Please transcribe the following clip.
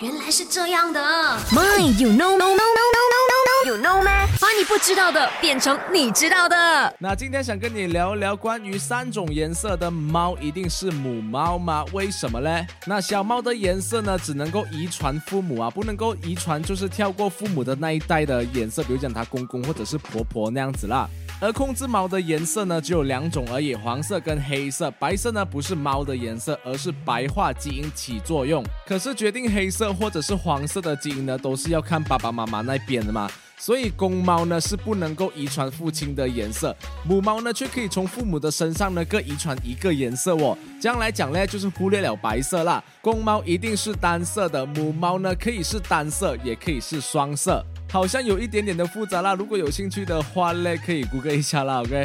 原来是这样的。My, you know, no, no, no, no, no, no, you know 吗？把你不知道的变成你知道的。那今天想跟你聊一聊关于三种颜色的猫，一定是母猫吗？为什么嘞？那小猫的颜色呢，只能够遗传父母啊，不能够遗传就是跳过父母的那一代的颜色，比如讲它公公或者是婆婆那样子啦。而控制猫的颜色呢，只有两种而已，黄色跟黑色。白色呢不是猫的颜色，而是白化基因起作用。可是决定黑色或者是黄色的基因呢，都是要看爸爸妈妈那边的嘛。所以公猫呢是不能够遗传父亲的颜色，母猫呢却可以从父母的身上呢各遗传一个颜色哦。这样来讲呢，就是忽略了白色啦。公猫一定是单色的，母猫呢可以是单色，也可以是双色。好像有一点点的复杂啦，如果有兴趣的话嘞，可以谷歌一下啦，OK。